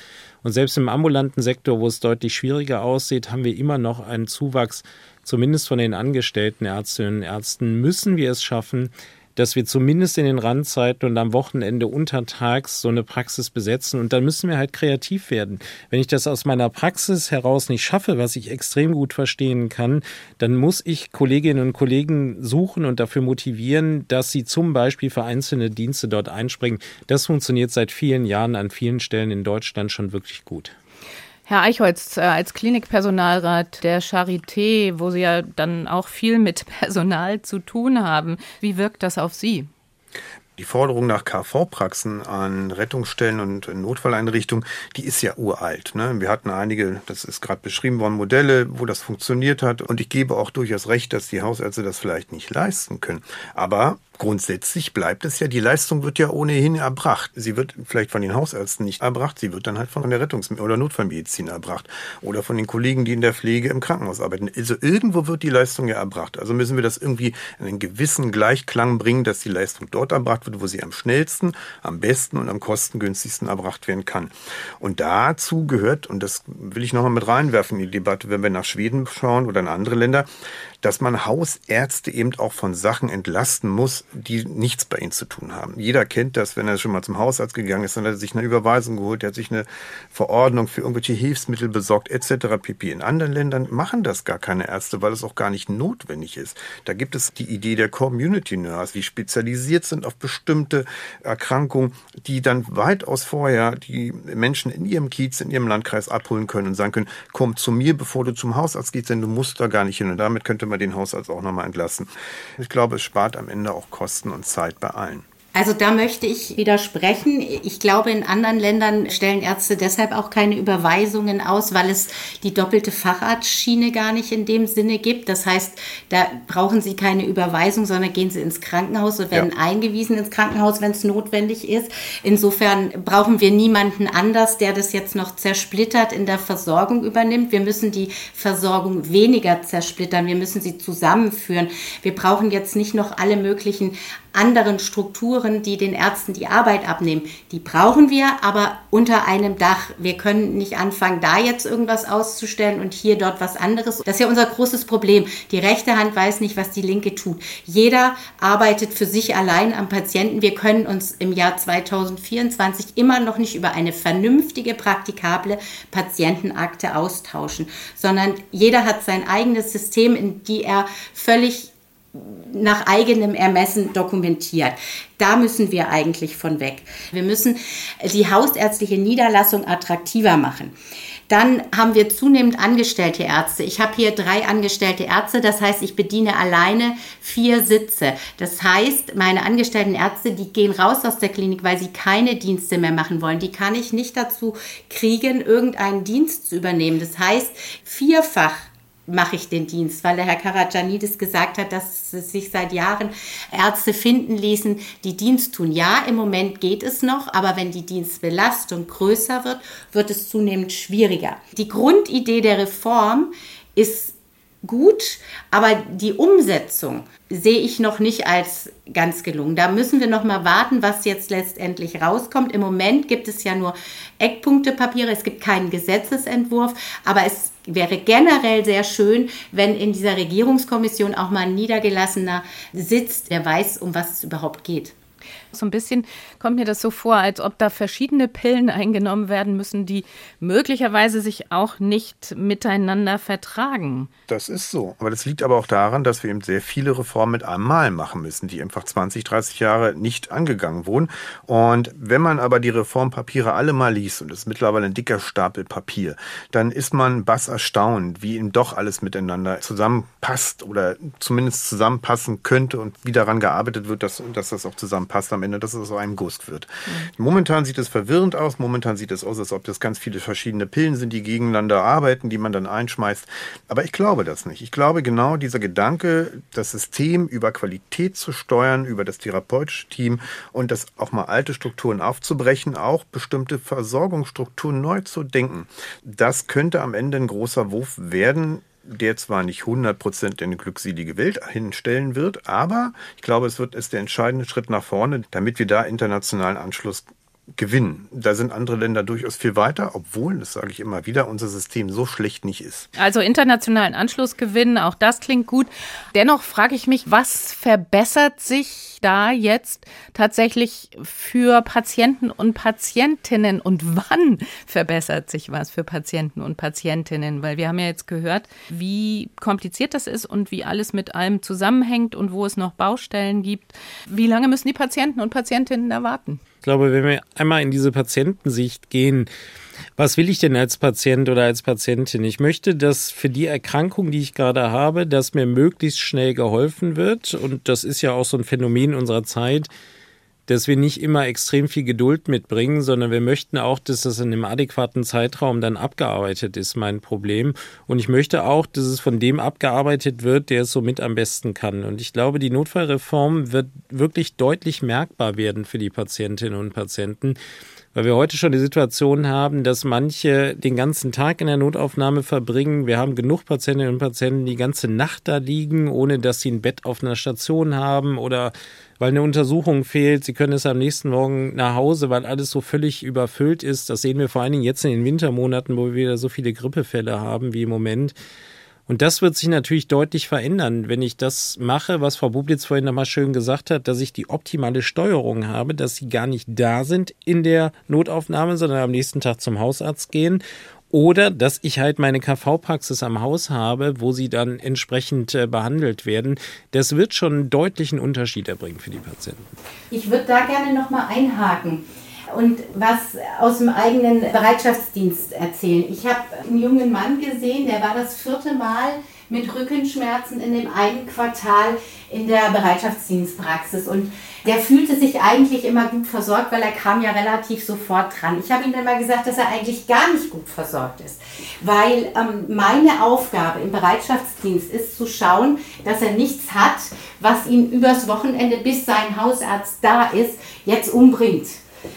Und selbst im ambulanten Sektor, wo es deutlich schwieriger aussieht, haben wir immer noch einen Zuwachs, zumindest von den angestellten Ärztinnen und Ärzten, müssen wir es schaffen, dass wir zumindest in den Randzeiten und am Wochenende untertags so eine Praxis besetzen. Und dann müssen wir halt kreativ werden. Wenn ich das aus meiner Praxis heraus nicht schaffe, was ich extrem gut verstehen kann, dann muss ich Kolleginnen und Kollegen suchen und dafür motivieren, dass sie zum Beispiel für einzelne Dienste dort einspringen. Das funktioniert seit vielen Jahren an vielen Stellen in Deutschland schon wirklich gut. Herr Eichholz, äh, als Klinikpersonalrat der Charité, wo Sie ja dann auch viel mit Personal zu tun haben, wie wirkt das auf Sie? Die Forderung nach KV-Praxen an Rettungsstellen und Notfalleinrichtungen, die ist ja uralt. Ne? Wir hatten einige, das ist gerade beschrieben worden, Modelle, wo das funktioniert hat. Und ich gebe auch durchaus recht, dass die Hausärzte das vielleicht nicht leisten können. Aber Grundsätzlich bleibt es ja, die Leistung wird ja ohnehin erbracht. Sie wird vielleicht von den Hausärzten nicht erbracht, sie wird dann halt von der Rettungs- oder Notfallmedizin erbracht oder von den Kollegen, die in der Pflege im Krankenhaus arbeiten. Also irgendwo wird die Leistung ja erbracht. Also müssen wir das irgendwie in einen gewissen Gleichklang bringen, dass die Leistung dort erbracht wird, wo sie am schnellsten, am besten und am kostengünstigsten erbracht werden kann. Und dazu gehört, und das will ich nochmal mit reinwerfen in die Debatte, wenn wir nach Schweden schauen oder in andere Länder, dass man Hausärzte eben auch von Sachen entlasten muss, die nichts bei ihnen zu tun haben. Jeder kennt das, wenn er schon mal zum Hausarzt gegangen ist, dann hat er sich eine Überweisung geholt, er hat sich eine Verordnung für irgendwelche Hilfsmittel besorgt, etc. pp. In anderen Ländern machen das gar keine Ärzte, weil es auch gar nicht notwendig ist. Da gibt es die Idee der Community Nurse, die spezialisiert sind auf bestimmte Erkrankungen, die dann weitaus vorher die Menschen in ihrem Kiez, in ihrem Landkreis abholen können und sagen können, komm zu mir, bevor du zum Hausarzt gehst, denn du musst da gar nicht hin. Und damit könnte man den Haushalt auch nochmal entlassen. Ich glaube, es spart am Ende auch Kosten und Zeit bei allen. Also da möchte ich widersprechen. Ich glaube, in anderen Ländern stellen Ärzte deshalb auch keine Überweisungen aus, weil es die doppelte Facharztschiene gar nicht in dem Sinne gibt. Das heißt, da brauchen sie keine Überweisung, sondern gehen sie ins Krankenhaus und werden ja. eingewiesen ins Krankenhaus, wenn es notwendig ist. Insofern brauchen wir niemanden anders, der das jetzt noch zersplittert in der Versorgung übernimmt. Wir müssen die Versorgung weniger zersplittern. Wir müssen sie zusammenführen. Wir brauchen jetzt nicht noch alle möglichen anderen Strukturen, die den Ärzten die Arbeit abnehmen. Die brauchen wir, aber unter einem Dach. Wir können nicht anfangen, da jetzt irgendwas auszustellen und hier dort was anderes. Das ist ja unser großes Problem. Die rechte Hand weiß nicht, was die linke tut. Jeder arbeitet für sich allein am Patienten. Wir können uns im Jahr 2024 immer noch nicht über eine vernünftige, praktikable Patientenakte austauschen, sondern jeder hat sein eigenes System, in die er völlig nach eigenem Ermessen dokumentiert. Da müssen wir eigentlich von weg. Wir müssen die hausärztliche Niederlassung attraktiver machen. Dann haben wir zunehmend angestellte Ärzte. Ich habe hier drei angestellte Ärzte, das heißt, ich bediene alleine vier Sitze. Das heißt, meine angestellten Ärzte, die gehen raus aus der Klinik, weil sie keine Dienste mehr machen wollen. Die kann ich nicht dazu kriegen, irgendeinen Dienst zu übernehmen. Das heißt, vierfach mache ich den Dienst, weil der Herr Karajanidis gesagt hat, dass sich seit Jahren Ärzte finden ließen, die Dienst tun. Ja, im Moment geht es noch, aber wenn die Dienstbelastung größer wird, wird es zunehmend schwieriger. Die Grundidee der Reform ist gut, aber die Umsetzung sehe ich noch nicht als ganz gelungen. Da müssen wir noch mal warten, was jetzt letztendlich rauskommt. Im Moment gibt es ja nur Eckpunktepapiere, es gibt keinen Gesetzesentwurf, aber es wäre generell sehr schön, wenn in dieser Regierungskommission auch mal ein Niedergelassener sitzt, der weiß, um was es überhaupt geht. So ein bisschen kommt mir das so vor, als ob da verschiedene Pillen eingenommen werden müssen, die möglicherweise sich auch nicht miteinander vertragen. Das ist so. Aber das liegt aber auch daran, dass wir eben sehr viele Reformen mit einem Mal machen müssen, die einfach 20, 30 Jahre nicht angegangen wurden. Und wenn man aber die Reformpapiere alle mal liest, und das ist mittlerweile ein dicker Stapel Papier, dann ist man bass erstaunt, wie ihm doch alles miteinander zusammenpasst oder zumindest zusammenpassen könnte und wie daran gearbeitet wird, dass, dass das auch zusammenpasst am Ende, dass es so einem Gust wird. Mhm. Momentan sieht es verwirrend aus. Momentan sieht es aus, als ob das ganz viele verschiedene Pillen sind, die gegeneinander arbeiten, die man dann einschmeißt. Aber ich glaube das nicht. Ich glaube genau dieser Gedanke, das System über Qualität zu steuern, über das therapeutische Team und das auch mal alte Strukturen aufzubrechen, auch bestimmte Versorgungsstrukturen neu zu denken. Das könnte am Ende ein großer Wurf werden der zwar nicht 100% in eine glückselige Welt hinstellen wird, aber ich glaube, es wird ist der entscheidende Schritt nach vorne, damit wir da internationalen Anschluss gewinnen. Da sind andere Länder durchaus viel weiter, obwohl, das sage ich immer wieder, unser System so schlecht nicht ist. Also internationalen Anschluss gewinnen, auch das klingt gut. Dennoch frage ich mich, was verbessert sich da jetzt tatsächlich für Patienten und Patientinnen und wann verbessert sich was für Patienten und Patientinnen? Weil wir haben ja jetzt gehört, wie kompliziert das ist und wie alles mit allem zusammenhängt und wo es noch Baustellen gibt. Wie lange müssen die Patienten und Patientinnen da warten? Ich glaube, wenn wir einmal in diese Patientensicht gehen, was will ich denn als Patient oder als Patientin? Ich möchte, dass für die Erkrankung, die ich gerade habe, dass mir möglichst schnell geholfen wird. Und das ist ja auch so ein Phänomen unserer Zeit, dass wir nicht immer extrem viel Geduld mitbringen, sondern wir möchten auch, dass das in einem adäquaten Zeitraum dann abgearbeitet ist, mein Problem. Und ich möchte auch, dass es von dem abgearbeitet wird, der es somit am besten kann. Und ich glaube, die Notfallreform wird wirklich deutlich merkbar werden für die Patientinnen und Patienten weil wir heute schon die Situation haben, dass manche den ganzen Tag in der Notaufnahme verbringen. Wir haben genug Patientinnen und Patienten, die ganze Nacht da liegen, ohne dass sie ein Bett auf einer Station haben oder weil eine Untersuchung fehlt. Sie können es am nächsten Morgen nach Hause, weil alles so völlig überfüllt ist. Das sehen wir vor allen Dingen jetzt in den Wintermonaten, wo wir wieder so viele Grippefälle haben wie im Moment. Und das wird sich natürlich deutlich verändern, wenn ich das mache, was Frau Bublitz vorhin nochmal schön gesagt hat, dass ich die optimale Steuerung habe, dass sie gar nicht da sind in der Notaufnahme, sondern am nächsten Tag zum Hausarzt gehen oder dass ich halt meine KV-Praxis am Haus habe, wo sie dann entsprechend äh, behandelt werden. Das wird schon einen deutlichen Unterschied erbringen für die Patienten. Ich würde da gerne nochmal einhaken und was aus dem eigenen Bereitschaftsdienst erzählen. Ich habe einen jungen Mann gesehen, der war das vierte Mal mit Rückenschmerzen in dem einen Quartal in der Bereitschaftsdienstpraxis und der fühlte sich eigentlich immer gut versorgt, weil er kam ja relativ sofort dran. Ich habe ihm dann mal gesagt, dass er eigentlich gar nicht gut versorgt ist, weil ähm, meine Aufgabe im Bereitschaftsdienst ist zu schauen, dass er nichts hat, was ihn übers Wochenende, bis sein Hausarzt da ist, jetzt umbringt.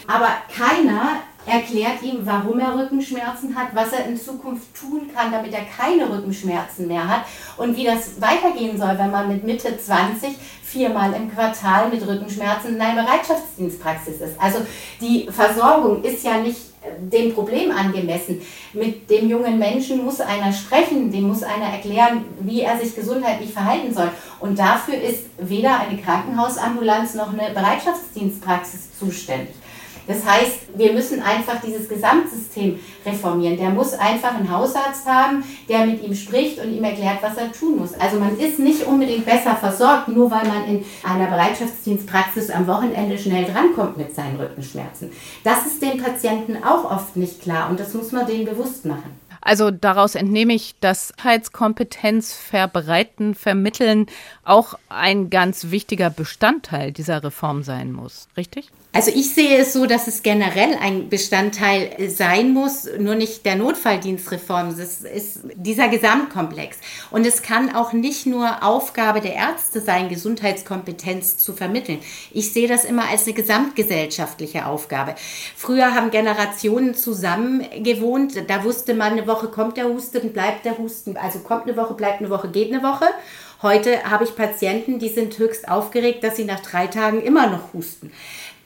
Aber keiner erklärt ihm, warum er Rückenschmerzen hat, was er in Zukunft tun kann, damit er keine Rückenschmerzen mehr hat und wie das weitergehen soll, wenn man mit Mitte 20 viermal im Quartal mit Rückenschmerzen in einer Bereitschaftsdienstpraxis ist. Also die Versorgung ist ja nicht äh, dem Problem angemessen. Mit dem jungen Menschen muss einer sprechen, dem muss einer erklären, wie er sich gesundheitlich verhalten soll. Und dafür ist weder eine Krankenhausambulanz noch eine Bereitschaftsdienstpraxis zuständig. Das heißt, wir müssen einfach dieses Gesamtsystem reformieren. Der muss einfach einen Hausarzt haben, der mit ihm spricht und ihm erklärt, was er tun muss. Also man ist nicht unbedingt besser versorgt, nur weil man in einer Bereitschaftsdienstpraxis am Wochenende schnell drankommt mit seinen Rückenschmerzen. Das ist den Patienten auch oft nicht klar und das muss man denen bewusst machen. Also daraus entnehme ich, dass Heizkompetenz verbreiten, vermitteln auch ein ganz wichtiger Bestandteil dieser Reform sein muss, richtig? Also ich sehe es so, dass es generell ein Bestandteil sein muss, nur nicht der Notfalldienstreform. Es ist dieser Gesamtkomplex. Und es kann auch nicht nur Aufgabe der Ärzte sein, Gesundheitskompetenz zu vermitteln. Ich sehe das immer als eine gesamtgesellschaftliche Aufgabe. Früher haben Generationen zusammen gewohnt. Da wusste man, Woche kommt der Husten, bleibt der Husten. Also kommt eine Woche, bleibt eine Woche, geht eine Woche. Heute habe ich Patienten, die sind höchst aufgeregt, dass sie nach drei Tagen immer noch husten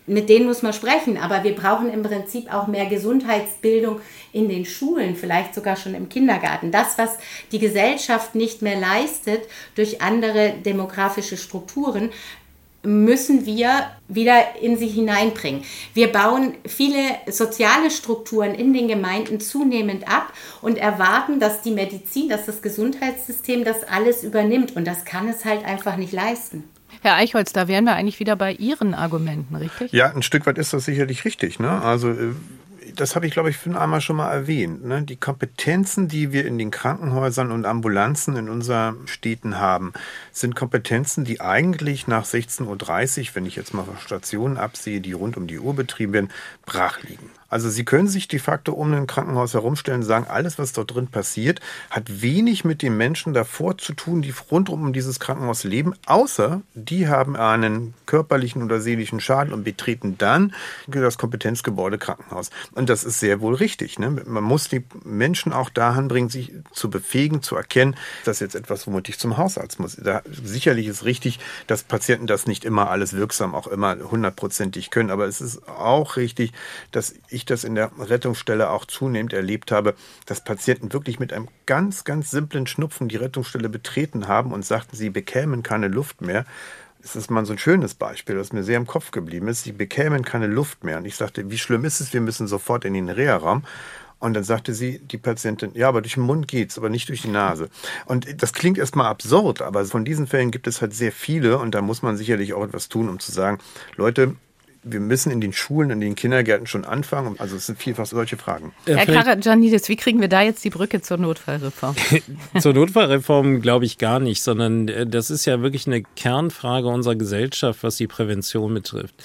mit denen muss man sprechen, aber wir brauchen im Prinzip auch mehr Gesundheitsbildung in den Schulen, vielleicht sogar schon im Kindergarten. Das, was die Gesellschaft nicht mehr leistet durch andere demografische Strukturen, müssen wir wieder in sie hineinbringen. Wir bauen viele soziale Strukturen in den Gemeinden zunehmend ab und erwarten, dass die Medizin, dass das Gesundheitssystem das alles übernimmt. Und das kann es halt einfach nicht leisten. Herr Eichholz, da wären wir eigentlich wieder bei Ihren Argumenten, richtig? Ja, ein Stück weit ist das sicherlich richtig. Ne? Also äh, das habe ich, glaube ich, für einmal schon mal erwähnt. Ne? Die Kompetenzen, die wir in den Krankenhäusern und Ambulanzen in unseren Städten haben, sind Kompetenzen, die eigentlich nach 16.30 Uhr, wenn ich jetzt mal Stationen absehe, die rund um die Uhr betrieben werden, brach liegen. Also Sie können sich de facto um ein Krankenhaus herumstellen und sagen, alles, was dort drin passiert, hat wenig mit den Menschen davor zu tun, die rundum um dieses Krankenhaus leben, außer die haben einen körperlichen oder seelischen Schaden und betreten dann das Kompetenzgebäude Krankenhaus. Und das ist sehr wohl richtig. Ne? Man muss die Menschen auch dahin bringen, sich zu befähigen, zu erkennen, das ist jetzt etwas, womit ich zum Hausarzt muss. Da, sicherlich ist richtig, dass Patienten das nicht immer alles wirksam auch immer hundertprozentig können, aber es ist auch richtig, dass ich ich das in der Rettungsstelle auch zunehmend erlebt habe, dass Patienten wirklich mit einem ganz, ganz simplen Schnupfen die Rettungsstelle betreten haben und sagten, sie bekämen keine Luft mehr. Das ist mal so ein schönes Beispiel, das mir sehr im Kopf geblieben ist. Sie bekämen keine Luft mehr. Und ich sagte, wie schlimm ist es? Wir müssen sofort in den Reha-Raum. Und dann sagte sie, die Patientin, ja, aber durch den Mund geht's, aber nicht durch die Nase. Und das klingt erstmal absurd, aber von diesen Fällen gibt es halt sehr viele und da muss man sicherlich auch etwas tun, um zu sagen, Leute, wir müssen in den Schulen, in den Kindergärten schon anfangen. Also es sind vielfach solche Fragen. Herr Karajanidis, wie kriegen wir da jetzt die Brücke zur Notfallreform? zur Notfallreform glaube ich gar nicht, sondern äh, das ist ja wirklich eine Kernfrage unserer Gesellschaft, was die Prävention betrifft.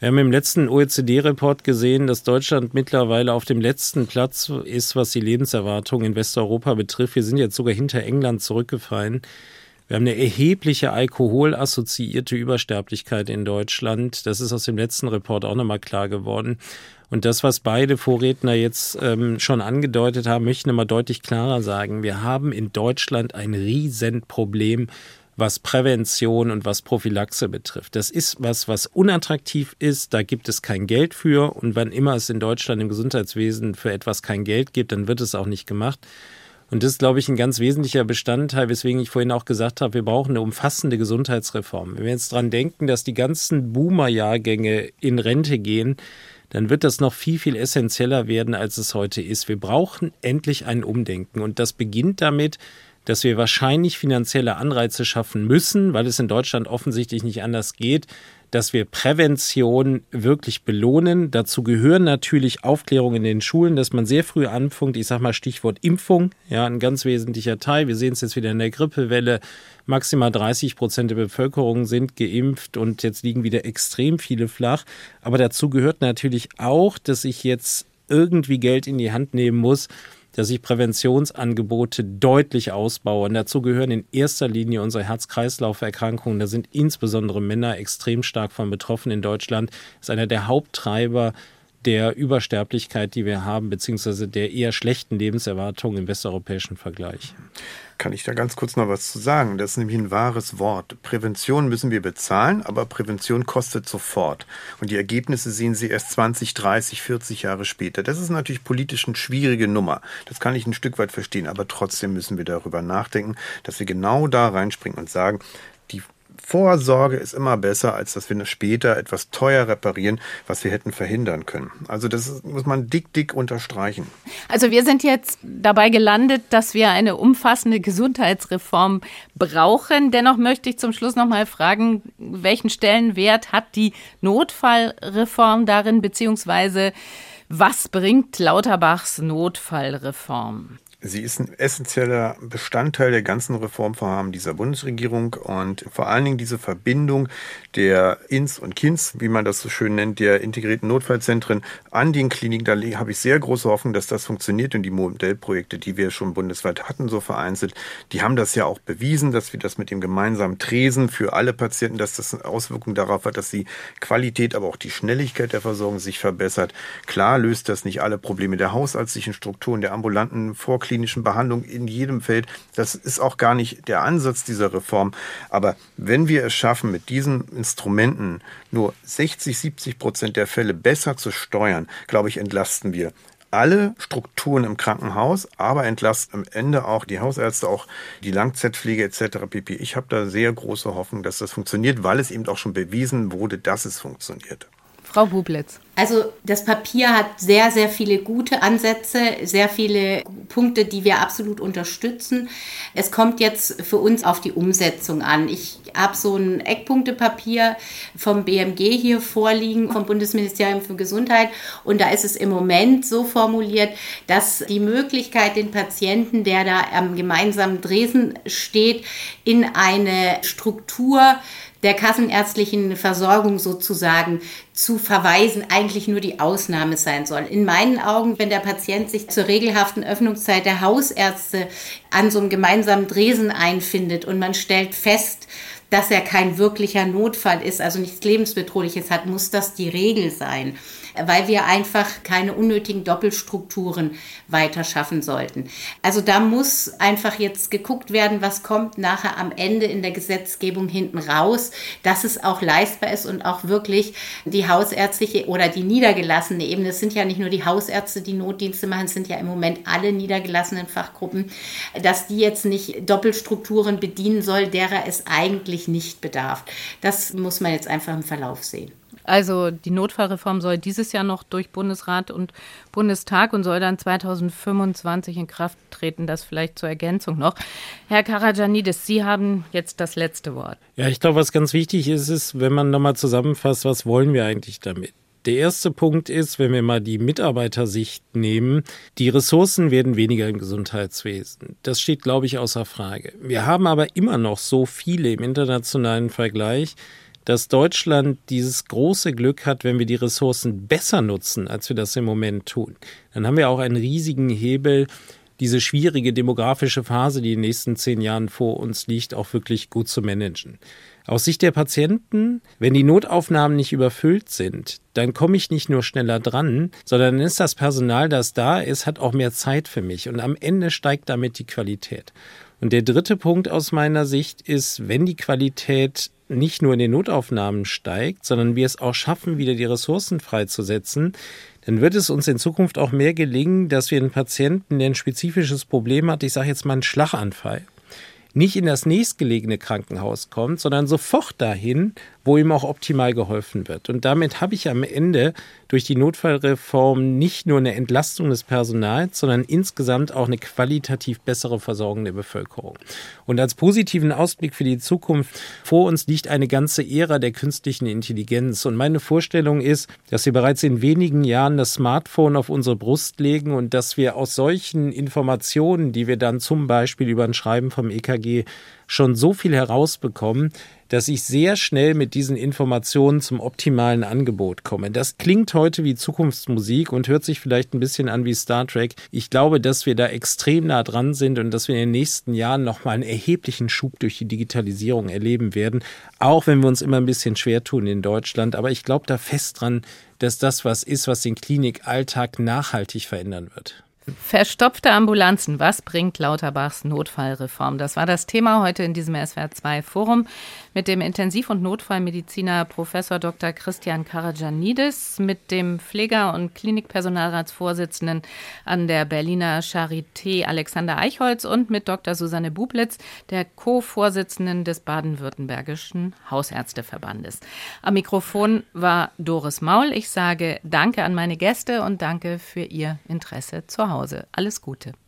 Wir haben im letzten OECD-Report gesehen, dass Deutschland mittlerweile auf dem letzten Platz ist, was die Lebenserwartung in Westeuropa betrifft. Wir sind jetzt sogar hinter England zurückgefallen. Wir haben eine erhebliche alkoholassoziierte Übersterblichkeit in Deutschland. Das ist aus dem letzten Report auch nochmal klar geworden. Und das, was beide Vorredner jetzt ähm, schon angedeutet haben, möchte ich nochmal deutlich klarer sagen. Wir haben in Deutschland ein Riesenproblem, was Prävention und was Prophylaxe betrifft. Das ist was, was unattraktiv ist. Da gibt es kein Geld für. Und wann immer es in Deutschland im Gesundheitswesen für etwas kein Geld gibt, dann wird es auch nicht gemacht. Und das ist, glaube ich, ein ganz wesentlicher Bestandteil, weswegen ich vorhin auch gesagt habe, wir brauchen eine umfassende Gesundheitsreform. Wenn wir jetzt dran denken, dass die ganzen Boomer-Jahrgänge in Rente gehen, dann wird das noch viel, viel essentieller werden, als es heute ist. Wir brauchen endlich ein Umdenken. Und das beginnt damit, dass wir wahrscheinlich finanzielle Anreize schaffen müssen, weil es in Deutschland offensichtlich nicht anders geht, dass wir Prävention wirklich belohnen. Dazu gehören natürlich Aufklärung in den Schulen, dass man sehr früh anfängt. Ich sage mal Stichwort Impfung, ja, ein ganz wesentlicher Teil. Wir sehen es jetzt wieder in der Grippewelle. Maximal 30 Prozent der Bevölkerung sind geimpft und jetzt liegen wieder extrem viele flach. Aber dazu gehört natürlich auch, dass ich jetzt irgendwie Geld in die Hand nehmen muss, dass ich Präventionsangebote deutlich ausbaue. Und dazu gehören in erster Linie unsere Herz-Kreislauf-Erkrankungen. Da sind insbesondere Männer extrem stark von betroffen in Deutschland. Das ist einer der Haupttreiber der Übersterblichkeit, die wir haben, beziehungsweise der eher schlechten Lebenserwartung im westeuropäischen Vergleich. Kann ich da ganz kurz noch was zu sagen? Das ist nämlich ein wahres Wort. Prävention müssen wir bezahlen, aber Prävention kostet sofort. Und die Ergebnisse sehen Sie erst 20, 30, 40 Jahre später. Das ist natürlich politisch eine schwierige Nummer. Das kann ich ein Stück weit verstehen, aber trotzdem müssen wir darüber nachdenken, dass wir genau da reinspringen und sagen, Vorsorge ist immer besser, als dass wir später etwas teuer reparieren, was wir hätten verhindern können. Also das muss man dick, dick unterstreichen. Also wir sind jetzt dabei gelandet, dass wir eine umfassende Gesundheitsreform brauchen. Dennoch möchte ich zum Schluss noch mal fragen, welchen Stellenwert hat die Notfallreform darin, beziehungsweise was bringt Lauterbachs Notfallreform? Sie ist ein essentieller Bestandteil der ganzen Reformvorhaben dieser Bundesregierung und vor allen Dingen diese Verbindung der INS und KINS, wie man das so schön nennt, der integrierten Notfallzentren an den Kliniken. Da habe ich sehr große Hoffnung, dass das funktioniert und die Modellprojekte, die wir schon bundesweit hatten, so vereinzelt, die haben das ja auch bewiesen, dass wir das mit dem gemeinsamen Tresen für alle Patienten, dass das eine Auswirkung darauf hat, dass die Qualität, aber auch die Schnelligkeit der Versorgung sich verbessert. Klar löst das nicht alle Probleme der hausärztlichen Strukturen, der ambulanten Vorkliniken, klinischen Behandlung in jedem Feld. Das ist auch gar nicht der Ansatz dieser Reform. Aber wenn wir es schaffen, mit diesen Instrumenten nur 60, 70 Prozent der Fälle besser zu steuern, glaube ich, entlasten wir alle Strukturen im Krankenhaus, aber entlasten am Ende auch die Hausärzte, auch die Langzeitpflege etc. pp. Ich habe da sehr große Hoffnung, dass das funktioniert, weil es eben auch schon bewiesen wurde, dass es funktioniert. Frau Bublitz. Also das Papier hat sehr, sehr viele gute Ansätze, sehr viele Punkte, die wir absolut unterstützen. Es kommt jetzt für uns auf die Umsetzung an. Ich habe so ein Eckpunktepapier vom BMG hier vorliegen, vom Bundesministerium für Gesundheit. Und da ist es im Moment so formuliert, dass die Möglichkeit, den Patienten, der da am gemeinsamen Dresen steht, in eine Struktur der kassenärztlichen Versorgung sozusagen zu verweisen, eigentlich nur die Ausnahme sein soll. In meinen Augen, wenn der Patient sich zur regelhaften Öffnungszeit der Hausärzte an so einem gemeinsamen Dresen einfindet und man stellt fest, dass er kein wirklicher Notfall ist, also nichts Lebensbedrohliches hat, muss das die Regel sein weil wir einfach keine unnötigen Doppelstrukturen weiter schaffen sollten. Also da muss einfach jetzt geguckt werden, was kommt nachher am Ende in der Gesetzgebung hinten raus, dass es auch leistbar ist und auch wirklich die hausärztliche oder die niedergelassene Ebene, es sind ja nicht nur die Hausärzte, die Notdienste machen, es sind ja im Moment alle niedergelassenen Fachgruppen, dass die jetzt nicht Doppelstrukturen bedienen soll, derer es eigentlich nicht bedarf. Das muss man jetzt einfach im Verlauf sehen. Also die Notfallreform soll dieses Jahr noch durch Bundesrat und Bundestag und soll dann 2025 in Kraft treten. Das vielleicht zur Ergänzung noch. Herr Karajanidis, Sie haben jetzt das letzte Wort. Ja, ich glaube, was ganz wichtig ist, ist, wenn man nochmal zusammenfasst, was wollen wir eigentlich damit? Der erste Punkt ist, wenn wir mal die Mitarbeitersicht nehmen, die Ressourcen werden weniger im Gesundheitswesen. Das steht, glaube ich, außer Frage. Wir haben aber immer noch so viele im internationalen Vergleich, dass Deutschland dieses große Glück hat, wenn wir die Ressourcen besser nutzen, als wir das im Moment tun. Dann haben wir auch einen riesigen Hebel, diese schwierige demografische Phase, die in den nächsten zehn Jahren vor uns liegt, auch wirklich gut zu managen. Aus Sicht der Patienten, wenn die Notaufnahmen nicht überfüllt sind, dann komme ich nicht nur schneller dran, sondern dann ist das Personal, das da ist, hat auch mehr Zeit für mich und am Ende steigt damit die Qualität. Und der dritte Punkt aus meiner Sicht ist, wenn die Qualität nicht nur in den Notaufnahmen steigt, sondern wir es auch schaffen, wieder die Ressourcen freizusetzen, dann wird es uns in Zukunft auch mehr gelingen, dass wir einen Patienten, der ein spezifisches Problem hat, ich sage jetzt mal einen Schlaganfall, nicht in das nächstgelegene Krankenhaus kommt, sondern sofort dahin, wo ihm auch optimal geholfen wird. Und damit habe ich am Ende durch die Notfallreform nicht nur eine Entlastung des Personals, sondern insgesamt auch eine qualitativ bessere Versorgung der Bevölkerung. Und als positiven Ausblick für die Zukunft vor uns liegt eine ganze Ära der künstlichen Intelligenz. Und meine Vorstellung ist, dass wir bereits in wenigen Jahren das Smartphone auf unsere Brust legen und dass wir aus solchen Informationen, die wir dann zum Beispiel über ein Schreiben vom EKG schon so viel herausbekommen, dass ich sehr schnell mit diesen Informationen zum optimalen Angebot komme. Das klingt heute wie Zukunftsmusik und hört sich vielleicht ein bisschen an wie Star Trek. Ich glaube, dass wir da extrem nah dran sind und dass wir in den nächsten Jahren nochmal einen erheblichen Schub durch die Digitalisierung erleben werden. Auch wenn wir uns immer ein bisschen schwer tun in Deutschland. Aber ich glaube da fest dran, dass das was ist, was den Klinikalltag nachhaltig verändern wird. Verstopfte Ambulanzen, was bringt Lauterbachs Notfallreform? Das war das Thema heute in diesem SWR2 Forum mit dem Intensiv- und Notfallmediziner Professor Dr. Christian Karajanidis, mit dem Pfleger- und Klinikpersonalratsvorsitzenden an der Berliner Charité Alexander Eichholz und mit Dr. Susanne Bublitz, der Co-Vorsitzenden des Baden-Württembergischen Hausärzteverbandes. Am Mikrofon war Doris Maul. Ich sage Danke an meine Gäste und danke für Ihr Interesse zu Hause. Alles Gute.